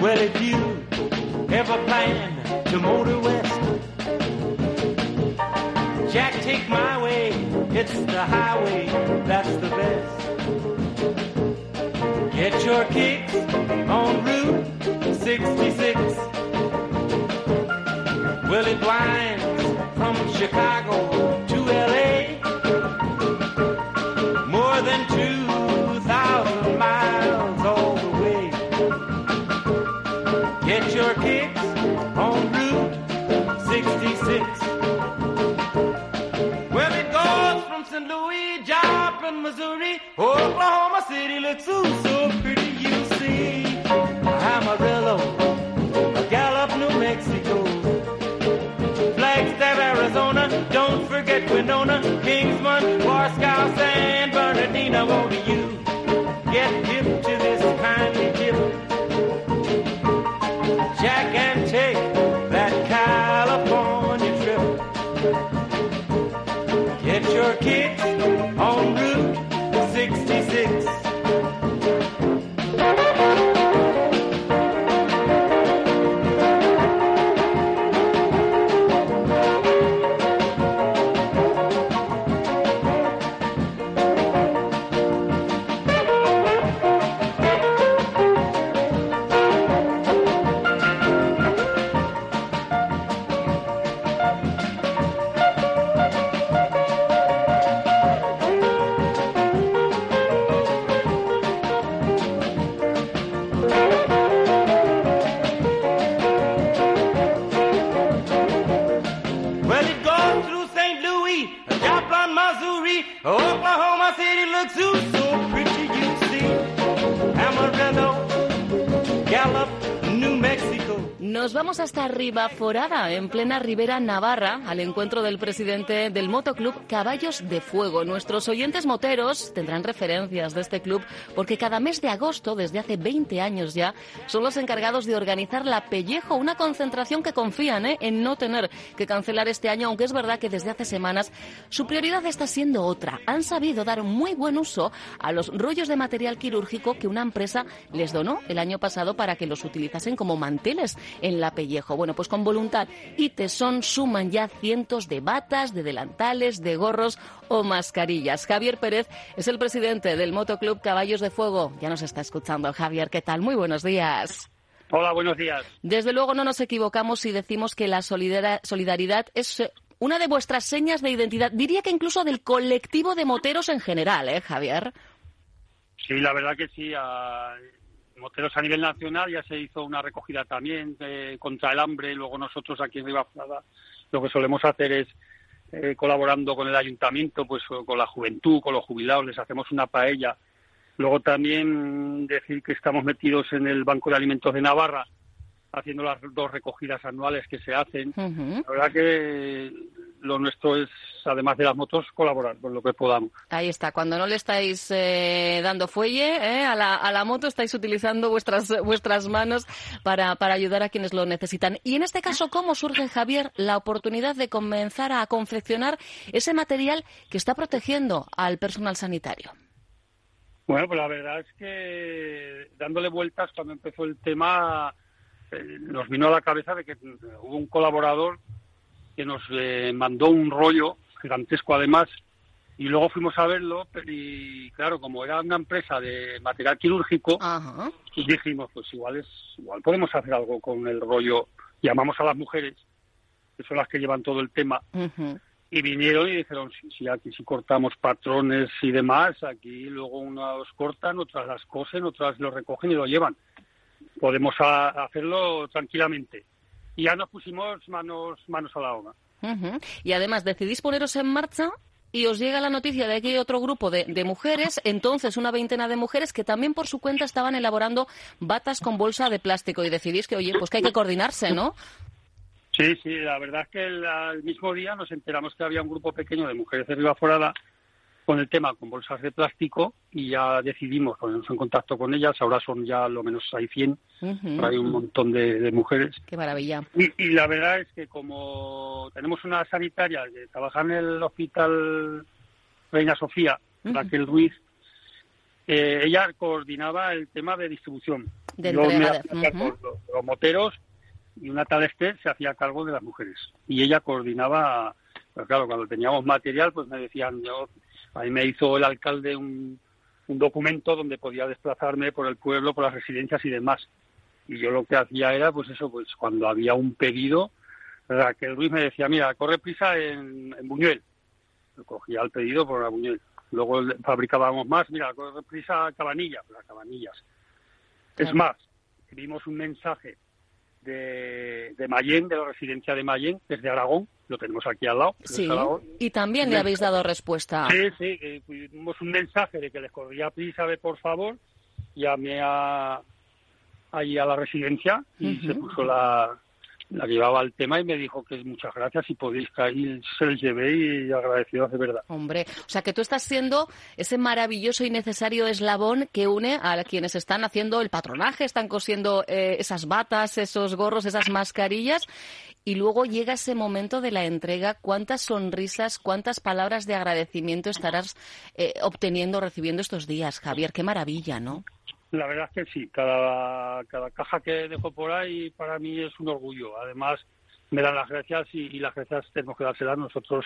Well, if you ever plan to motor west, Jack, take my way. It's the highway that's the best. Get your kicks on Route 66. Well, it winds Get your kicks on Route 66. Well, it goes from St. Louis, Joplin, Missouri, Oklahoma City looks ooh, so pretty, you see. Amarillo, a Gallup, New Mexico, Flagstaff, Arizona, don't forget Winona, Kingsman, Warskow, San Bernardino, won't you Jack and take vamos hasta arriba, Forada, en plena Ribera Navarra, al encuentro del presidente del Motoclub Caballos de Fuego. Nuestros oyentes moteros tendrán referencias de este club porque cada mes de agosto, desde hace 20 años ya, son los encargados de organizar la Pellejo, una concentración que confían ¿eh? en no tener que cancelar este año, aunque es verdad que desde hace semanas su prioridad está siendo otra. Han sabido dar muy buen uso a los rollos de material quirúrgico que una empresa les donó el año pasado para que los utilizasen como manteles en la pellejo. Bueno, pues con voluntad y tesón suman ya cientos de batas, de delantales, de gorros o mascarillas. Javier Pérez es el presidente del Motoclub Caballos de Fuego. Ya nos está escuchando. Javier, ¿qué tal? Muy buenos días. Hola, buenos días. Desde luego no nos equivocamos si decimos que la solidaridad es eh, una de vuestras señas de identidad. Diría que incluso del colectivo de moteros en general, ¿eh, Javier? Sí, la verdad que sí. Moteros a nivel nacional ya se hizo una recogida también eh, contra el hambre. Luego nosotros aquí en Ribafrada lo que solemos hacer es eh, colaborando con el ayuntamiento, pues con la juventud, con los jubilados, les hacemos una paella. Luego también decir que estamos metidos en el Banco de Alimentos de Navarra, haciendo las dos recogidas anuales que se hacen. La verdad que lo nuestro es, además de las motos, colaborar con lo que podamos. Ahí está. Cuando no le estáis eh, dando fuelle eh, a, la, a la moto, estáis utilizando vuestras, vuestras manos para, para ayudar a quienes lo necesitan. Y en este caso, ¿cómo surge, Javier, la oportunidad de comenzar a confeccionar ese material que está protegiendo al personal sanitario? Bueno, pues la verdad es que dándole vueltas cuando empezó el tema eh, nos vino a la cabeza de que hubo un colaborador que nos eh, mandó un rollo gigantesco además y luego fuimos a verlo y claro como era una empresa de material quirúrgico Ajá. dijimos pues igual es igual podemos hacer algo con el rollo llamamos a las mujeres que son las que llevan todo el tema y vinieron y dijeron, sí, sí, aquí si cortamos patrones y demás, aquí luego unos cortan, otras las cosen, otras lo recogen y lo llevan. Podemos hacerlo tranquilamente. Y ya nos pusimos manos, manos a la obra. Y además, decidís poneros en marcha y os llega la noticia de que hay otro grupo de, de, mujeres, entonces una veintena de mujeres que también por su cuenta estaban elaborando batas con bolsa de plástico y decidís que, oye, pues que hay que coordinarse, ¿no? Sí, sí, la verdad es que el, el mismo día nos enteramos que había un grupo pequeño de mujeres de Ribaforada con el tema con bolsas de plástico y ya decidimos ponernos en contacto con ellas. Ahora son ya lo menos hay 100, Ujú. hay un montón de, de mujeres. Qué maravilla. Y, y la verdad es que como tenemos una sanitaria que trabaja en el hospital Reina Sofía, Ujú. Raquel Ruiz, eh, ella coordinaba el tema de distribución. De Yo me hacía cargo Ujú. de los, los moteros y una tal Esther se hacía cargo de las mujeres. Y ella coordinaba, pues claro, cuando teníamos material, pues me decían, yo, a mí me hizo el alcalde un, un documento donde podía desplazarme por el pueblo, por las residencias y demás. Y yo lo que hacía era, pues eso, pues cuando había un pedido, Raquel Ruiz me decía, mira, corre prisa en, en Buñuel. Yo cogía el pedido por la Buñuel. Luego fabricábamos más, mira, corre prisa a Cabanillas, las Cabanillas. Es más, vimos un mensaje de, de Mayén, de la residencia de Mayén, que es de Aragón, lo tenemos aquí al lado. Sí, y también le habéis dado respuesta. Sí, sí, que tuvimos un mensaje de que les corría prisa, de por favor, llamé a, ahí a la residencia y se puso la, la llevaba el tema y me dijo que muchas gracias y podéis caer, se les llevé y agradecido de verdad. Hombre, o sea que tú estás siendo ese maravilloso y necesario eslabón que une a quienes están haciendo el patronaje, están cosiendo eh, esas batas, esos gorros, esas mascarillas, y luego llega ese momento de la entrega. ¿Cuántas sonrisas, cuántas palabras de agradecimiento estarás eh, obteniendo, recibiendo estos días, Javier? Qué maravilla, ¿no? La verdad es que sí, cada, cada caja que dejo por ahí para mí es un orgullo. Además, me dan las gracias y, y las gracias tenemos que dárselas nosotros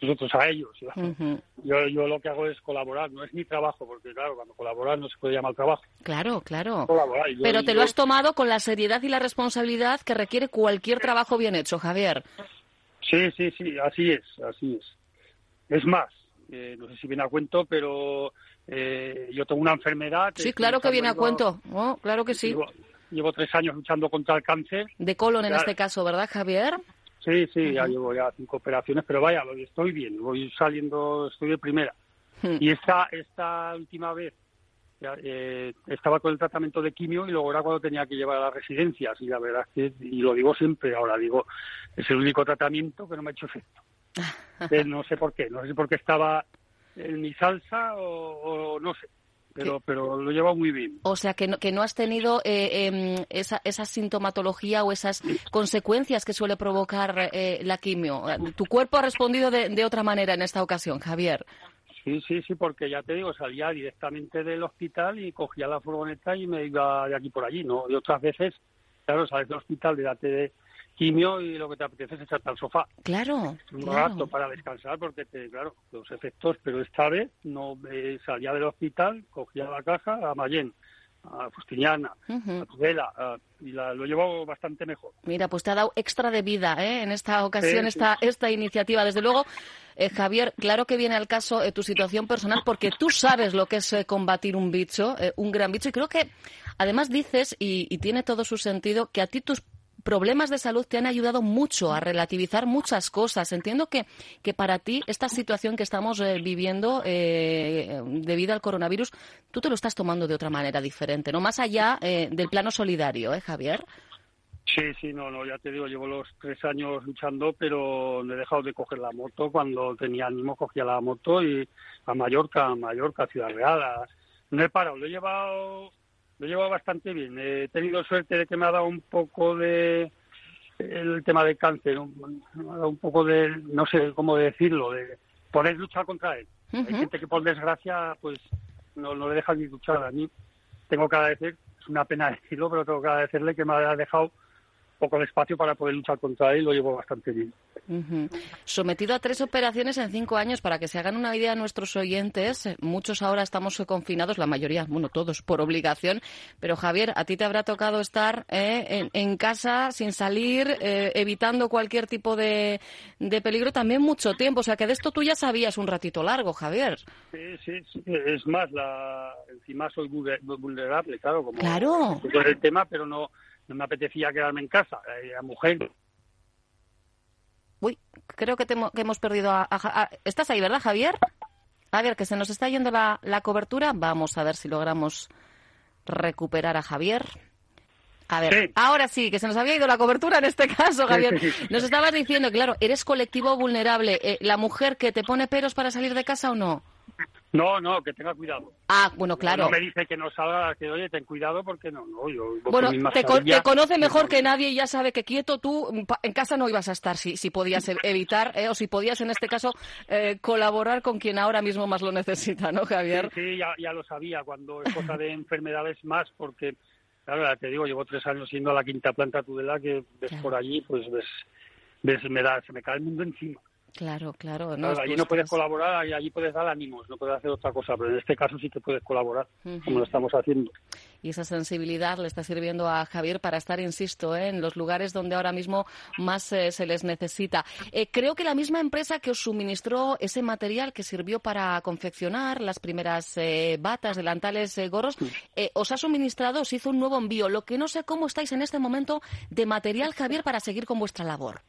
nosotros a ellos. Yo, yo lo que hago es colaborar, no es mi trabajo, porque claro, cuando colaborar no se puede llamar trabajo. Claro, claro. Colaborar. Yo- Pero te yo- lo has tomado con la seriedad y la responsabilidad que requiere cualquier trabajo bien hecho, Javier. Sí, sí, sí, así es, así es. Es más, eh, no sé si viene a cuento, pero eh, yo tengo una enfermedad. Sí, claro que viene a cuento. Oh, claro que sí. Llevo, llevo tres años luchando contra el cáncer. De colon en este caso, ¿verdad, Javier? Sí, sí, ya llevo ya cinco operaciones, pero vaya, estoy bien, voy saliendo, estoy de primera. Y esta, esta última vez ya, eh, estaba con el tratamiento de quimio y luego era cuando tenía que llevar a las residencias. Y la verdad es que, y lo digo siempre, ahora digo, es el único tratamiento que no me ha hecho efecto. Eh, no sé por qué, no sé si porque estaba en mi salsa o, o no sé, pero, pero lo he llevado muy bien. O sea, que no, que no has tenido eh, em, esa, esa sintomatología o esas consecuencias que suele provocar eh, la quimio. Tu cuerpo ha respondido de, de otra manera en esta ocasión, Javier. Sí, sí, sí, porque ya te digo, salía directamente del hospital y cogía la furgoneta y me iba de aquí por allí, ¿no? Y otras veces, claro, sales del hospital, de quimio y lo que te apetece es echarte al sofá. Claro, Un claro. rato para descansar porque, te, claro, los efectos, pero esta vez no eh, salía del hospital, cogía la caja a Mayén, a Fustiñana, Ujú. a Tudela, a- y la, lo llevo bastante mejor. Mira, pues te ha dado extra de vida ¿eh? en esta ocasión, Sí, sí. esta, esta iniciativa. Desde luego, eh, Javier, claro que viene al caso eh, tu situación personal porque tú sabes lo que es combatir un bicho, eh, un gran bicho. Y creo que además dices, y, y tiene todo su sentido, que a ti tus problemas de salud te han ayudado mucho a relativizar muchas cosas. Entiendo que, que para ti esta situación que estamos eh, viviendo eh, debido al coronavirus, tú te lo estás tomando de otra manera diferente, ¿no? Más allá eh, del plano solidario, ¿eh, Javier? Sí, sí, no, no, ya te digo, llevo los tres años luchando, pero he dejado de coger la moto. Cuando tenía ánimo cogía la moto y a Mallorca, a Mallorca, Ciudad Real. No he parado, lo he llevado, lo he llevado bastante bien. He tenido suerte de que me ha dado un poco de el tema del cáncer, un, me ha dado un poco de, no sé cómo decirlo, de poder luchar contra él. Hay gente que por desgracia, pues no, no le deja ni luchar. A mí tengo que agradecer, es una pena decirlo, pero tengo que agradecerle que me haya dejado poco de espacio para poder luchar contra él lo llevo bastante bien. Sometido a tres operaciones en cinco años, para que se hagan una idea nuestros oyentes, muchos ahora estamos confinados, la mayoría, bueno, todos por obligación, pero Javier, a ti te habrá tocado estar eh, en, en casa sin salir, eh, evitando cualquier tipo de, de peligro también mucho tiempo, o sea que de esto tú ya sabías un ratito largo, Javier. Sí, sí, sí, es más, la, encima soy vulne- vulnerable, claro, como Claro. el tema, pero no, no me apetecía quedarme en casa. Eh, La mujer Uy, creo que, que hemos perdido a, a, ¿Estás ahí, verdad, Javier? A ver, que se nos está yendo la, la cobertura. Vamos a ver si logramos recuperar a Javier. A ver, ahora sí, que se nos había ido la cobertura en este caso, Javier. Nos estabas diciendo, claro, eres colectivo vulnerable. Eh, ¿La mujer que te pone peros para salir de casa o no? No, no, que tenga cuidado. Ah, bueno, claro. No, me dice que no salga, que oye, ten cuidado porque no, no, yo... Bueno, te, te, conoce mejor que nadie y ya sabe que quieto tú en casa no ibas a estar si, si podías e-, evitar eh, o si podías en este caso eh, colaborar con quien ahora mismo más lo necesita, ¿no, Javier? Sí, ya, ya, lo sabía, cuando es cosa de enfermedades más, porque Claro, te digo, llevo tres años siendo a la quinta planta Tudela, que ves por allí, pues ves, ves me da, se me cae el mundo encima. Claro, claro. No, allí no puedes colaborar, allí puedes dar ánimos, no puedes hacer otra cosa, pero en este caso sí que puedes colaborar, como lo estamos haciendo. Y esa sensibilidad le está sirviendo a Javier para estar, insisto, ¿eh? en los lugares donde ahora mismo más eh, se les necesita. Eh, creo que la misma empresa que os suministró ese material que sirvió para confeccionar las primeras batas, delantales, gorros, os ha suministrado, os hizo un nuevo envío. Lo que no sé cómo estáis en este momento de material, Javier, para seguir con vuestra labor.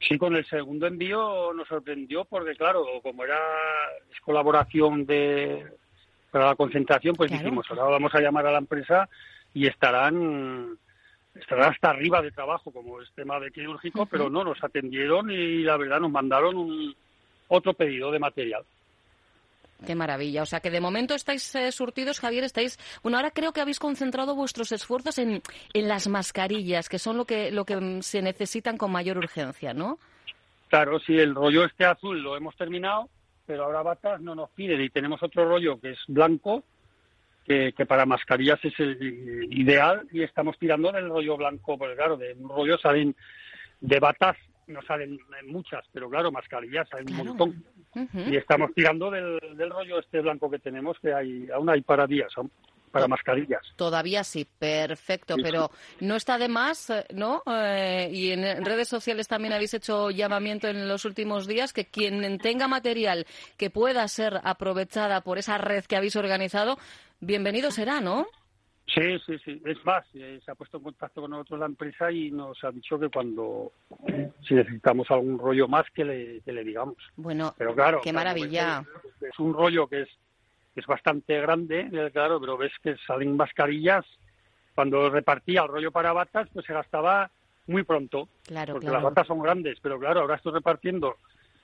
Sí, con el segundo envío nos sorprendió porque, claro, como era colaboración de para la concentración, pues dijimos, ahora vamos a llamar a la empresa y estarán estarán hasta arriba de trabajo, como es tema de quirúrgico, pero no, nos atendieron y la verdad nos mandaron un, otro pedido de material. Qué maravilla. O sea que de momento estáis eh, surtidos, Javier, estáis. Bueno, ahora creo que habéis concentrado vuestros esfuerzos en, en las mascarillas, que son lo que, lo que mm, se necesitan con mayor urgencia, ¿no? Claro, sí, el rollo este azul lo hemos terminado, pero ahora batas no nos piden y tenemos otro rollo que es blanco, que, que para mascarillas es el ideal y estamos tirando del rollo blanco, porque claro, de un rollo salen de batas no salen muchas, pero claro, mascarillas hay un montón. Y estamos tirando del, rollo este blanco que tenemos, que hay aún hay para días, para mascarillas. Todavía sí, perfecto, pero no está de más, eh, ¿no? Eh, y en redes sociales también habéis hecho llamamiento en los últimos días que quien tenga material que pueda ser aprovechada por esa red que habéis organizado, bienvenido será, ¿no? Sí, sí, sí. Es más, eh, se ha puesto en contacto con nosotros la empresa y nos ha dicho que cuando, si necesitamos algún rollo más, que le, le digamos. Bueno, pero claro, qué maravilla. Es, un rollo que es, es bastante grande, eh, claro, pero ves que salen mascarillas. Cuando repartía el rollo para batas, pues se gastaba muy pronto. Claro, porque las batas son grandes, pero claro, ahora estoy repartiendo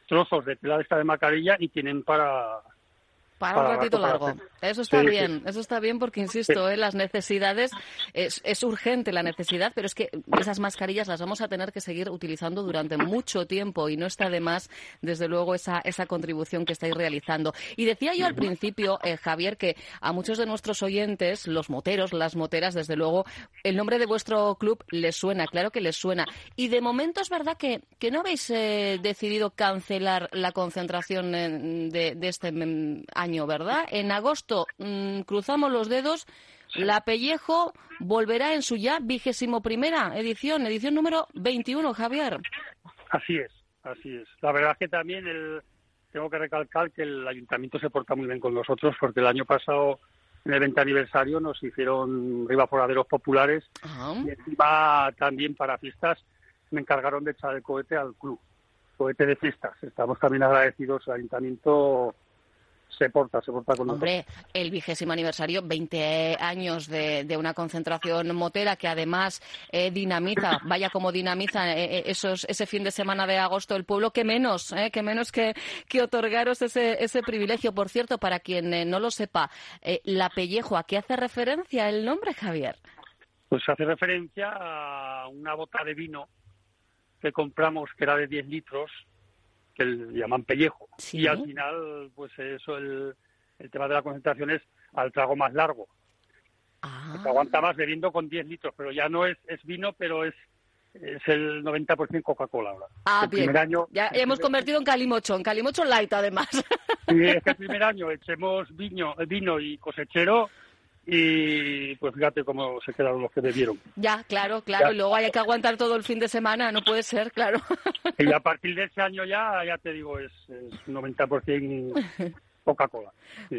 trozos de tela de esta de mascarilla y tienen para para, un ratito largo. Eso está bien, eso está bien porque, insisto, ¿eh? las necesidades, es, es, urgente la necesidad, pero es que esas mascarillas las vamos a tener que seguir utilizando durante mucho tiempo y no está de más, desde luego, esa, esa contribución que estáis realizando. Y decía yo al principio, eh, Javier, que a muchos de nuestros oyentes, los moteros, las moteras, desde luego, el nombre de vuestro club les suena, claro que les suena. Y de momento es verdad que, que no habéis eh, decidido cancelar la concentración de, de este mm, año año, ¿verdad? En agosto mm, cruzamos los dedos. La Pellejo volverá en su ya vigésimo primera edición, edición número 21, Javier. Así es, así es. La verdad es que también el, tengo que recalcar que el ayuntamiento se porta muy bien con nosotros porque el año pasado en el 20 aniversario nos hicieron ribaforaderos populares y encima también para fiestas me encargaron de echar el cohete al club, cohete de fiestas. Estamos también agradecidos al ayuntamiento se porta, se porta con Hombre, el vigésimo aniversario, 20 años de, de, una concentración motera que además eh, dinamiza, vaya como dinamiza eh, eh, esos, ese fin de semana de agosto el pueblo, que menos, eh, que menos que, que otorgaros ese, ese privilegio. Por cierto, para quien no lo sepa, la Pellejo, ¿a qué hace referencia el nombre, Javier? Pues hace referencia a una bota de vino que compramos que era de 10 litros que le llaman pellejo. Y al final, pues eso, el, el tema de la concentración es al trago más largo. Ah. aguanta más bebiendo con 10 litros, pero ya no es, es vino, pero es es el 90% Coca-Cola ahora. Ah, el bien. Primer año, ya hemos convertido en calimocho, en calimocho light además. Sí, es que el primer año echemos vino, vino y cosechero y pues fíjate cómo se quedaron los que bebieron. Ya, claro, claro, y luego hay que aguantar todo el fin de semana, no puede ser, claro. Y a partir de ese año ya, ya te digo, es, es 90% Coca-Cola.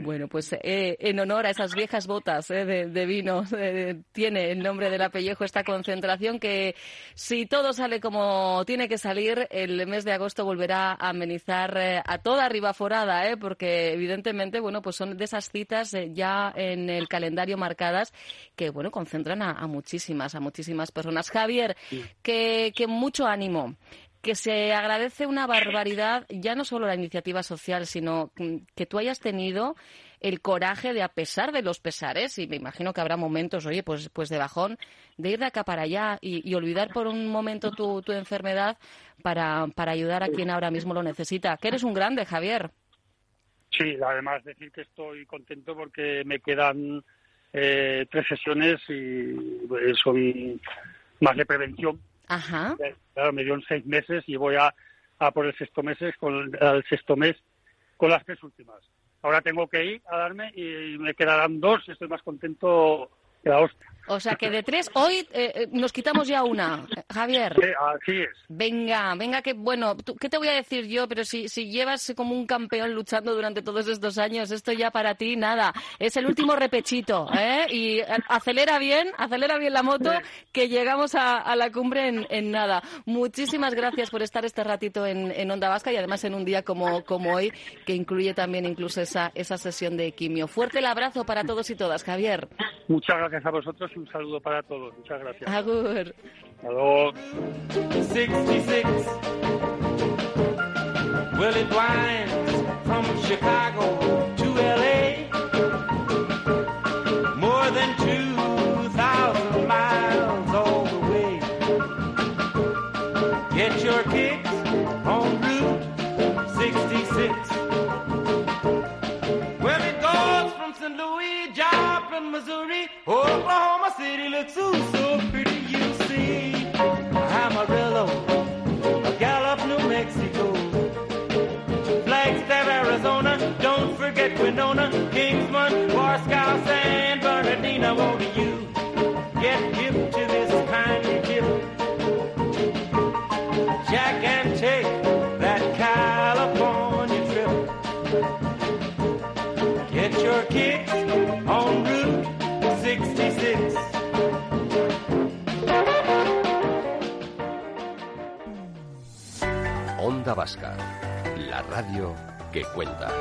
Bueno, pues eh, en honor a esas viejas botas eh, de, vino, eh, tiene el nombre del apellejo esta concentración que si todo sale como tiene que salir, el mes de agosto volverá a amenizar a toda Ribaforada, porque evidentemente, bueno, pues son de esas citas ya en el calendario marcadas que, bueno, concentran a, muchísimas, a muchísimas personas. Javier, que, que mucho ánimo que se agradece una barbaridad, ya no solo la iniciativa social, sino que tú hayas tenido el coraje de, a pesar de los pesares, y me imagino que habrá momentos, oye, pues, pues de bajón, de ir de acá para allá y, olvidar por un momento tu, tu enfermedad para, para ayudar a quien ahora mismo lo necesita. Que eres un grande, Javier. Sí, además decir que estoy contento porque me quedan eh, tres sesiones y pues, son más de prevención Ajá. Claro, me dio seis meses y voy a, a por el sexto mes con el sexto mes con las tres últimas. Ahora tengo que ir a darme y me quedarán dos estoy más contento que la hostia. O sea que de tres, hoy eh, eh, nos quitamos ya una, Javier. Sí, así es. Venga, venga, que bueno, ¿qué te voy a decir yo? Pero si, si llevas como un campeón luchando durante todos estos años, esto ya para ti nada. Es el último repechito, ¿eh? Y acelera bien, acelera bien la moto, que llegamos a, la cumbre en, nada. Muchísimas gracias por estar este ratito en, en, Onda Vasca y además en un día como, como hoy, que incluye también incluso esa, esa sesión de quimio. Fuerte el abrazo para todos y todas, Javier. Muchas gracias a vosotros un saludo para todos. Muchas gracias. Agur. Hasta luego. 66. Well, forget Winona, Kingsman, Warskow, San Bernardino, won't you get hip to this kindly tip? Jack and take that California trip. Get your kicks on Route 66. Onda Vasca, la radio que cuenta.